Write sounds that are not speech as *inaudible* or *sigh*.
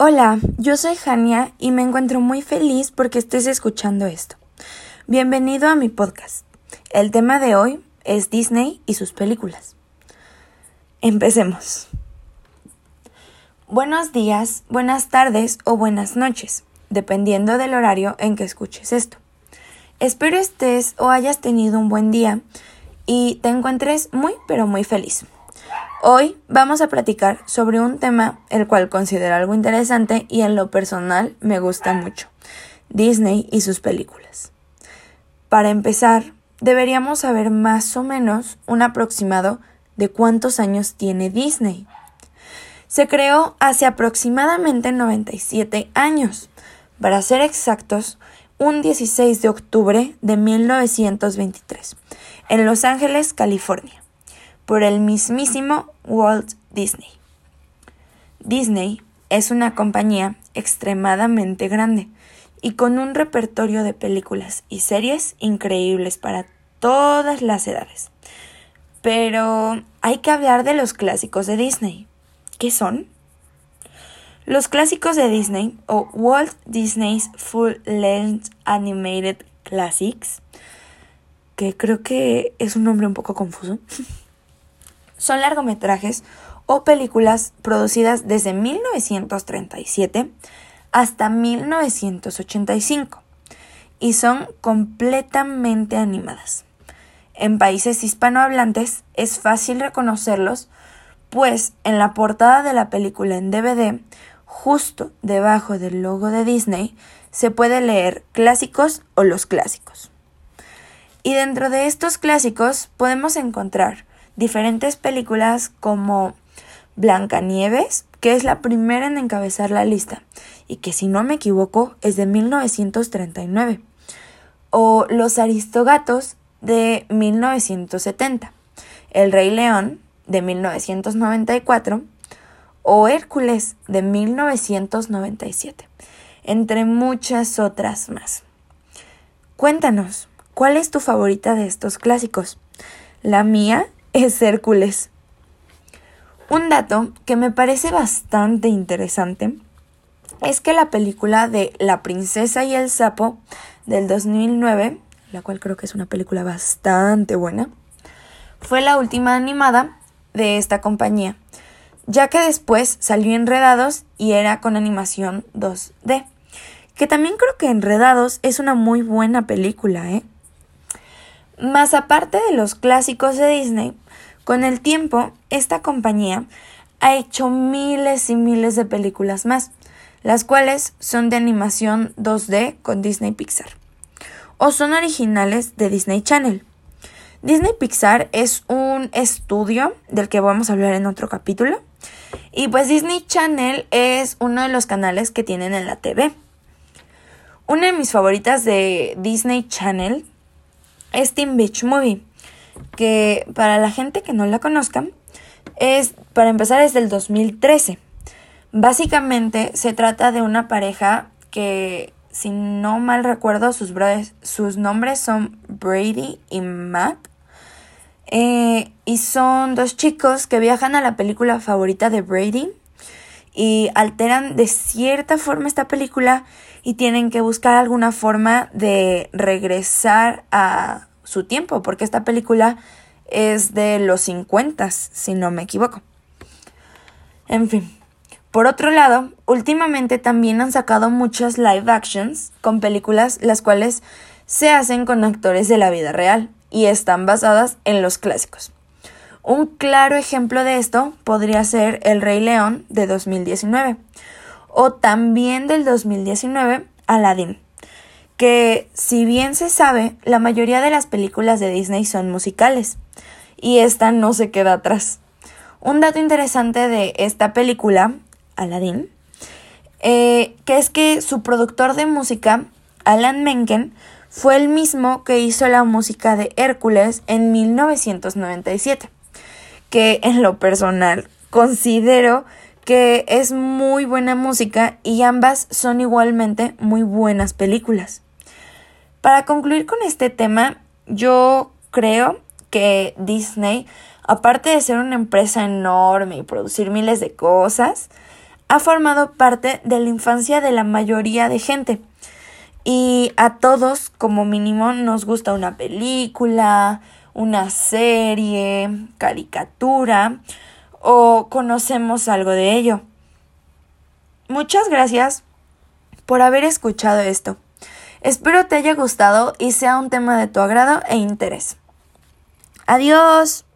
Hola, yo soy Jania y me encuentro muy feliz porque estés escuchando esto. Bienvenido a mi podcast. El tema de hoy es Disney y sus películas. Empecemos. Buenos días, buenas tardes o buenas noches, dependiendo del horario en que escuches esto. Espero estés o hayas tenido un buen día y te encuentres muy pero muy feliz. Hoy vamos a platicar sobre un tema el cual considero algo interesante y en lo personal me gusta mucho, Disney y sus películas. Para empezar, deberíamos saber más o menos un aproximado de cuántos años tiene Disney. Se creó hace aproximadamente 97 años. Para ser exactos, un 16 de octubre de 1923, en Los Ángeles, California por el mismísimo Walt Disney. Disney es una compañía extremadamente grande y con un repertorio de películas y series increíbles para todas las edades. Pero hay que hablar de los clásicos de Disney. ¿Qué son? Los clásicos de Disney o Walt Disney's Full Length Animated Classics, que creo que es un nombre un poco confuso. *laughs* son largometrajes o películas producidas desde 1937 hasta 1985 y son completamente animadas. En países hispanohablantes es fácil reconocerlos, pues en la portada de la película en DVD, justo debajo del logo de Disney, se puede leer clásicos o los clásicos. Y dentro de estos clásicos podemos encontrar diferentes películas como Blancanieves, que es la primera en encabezar la lista y que si no me equivoco es de 1939, o Los Aristogatos de 1970, El Rey León de 1994 o Hércules de 1997, entre muchas otras más. Cuéntanos, ¿cuál es tu favorita de estos clásicos? La mía es Hércules. Un dato que me parece bastante interesante es que la película de La princesa y el sapo del 2009, la cual creo que es una película bastante buena, fue la última animada de esta compañía, ya que después salió Enredados y era con animación 2D, que también creo que Enredados es una muy buena película, ¿eh? Más aparte de los clásicos de Disney, con el tiempo esta compañía ha hecho miles y miles de películas más, las cuales son de animación 2D con Disney Pixar, o son originales de Disney Channel. Disney Pixar es un estudio del que vamos a hablar en otro capítulo, y pues Disney Channel es uno de los canales que tienen en la TV. Una de mis favoritas de Disney Channel es Teen Beach Movie, que para la gente que no la conozca, es, para empezar, es del 2013. Básicamente se trata de una pareja que, si no mal recuerdo, sus, sus nombres son Brady y Matt. Eh, y son dos chicos que viajan a la película favorita de Brady y alteran de cierta forma esta película y tienen que buscar alguna forma de regresar a su tiempo, porque esta película es de los 50, si no me equivoco. En fin. Por otro lado, últimamente también han sacado muchas live actions con películas las cuales se hacen con actores de la vida real y están basadas en los clásicos. Un claro ejemplo de esto podría ser El Rey León de 2019 o también del 2019 Aladdin que si bien se sabe, la mayoría de las películas de Disney son musicales, y esta no se queda atrás. Un dato interesante de esta película, Aladdin, eh, que es que su productor de música, Alan Menken, fue el mismo que hizo la música de Hércules en 1997, que en lo personal considero que es muy buena música y ambas son igualmente muy buenas películas. Para concluir con este tema, yo creo que Disney, aparte de ser una empresa enorme y producir miles de cosas, ha formado parte de la infancia de la mayoría de gente. Y a todos, como mínimo, nos gusta una película, una serie, caricatura o conocemos algo de ello. Muchas gracias por haber escuchado esto. Espero te haya gustado y sea un tema de tu agrado e interés. Adiós.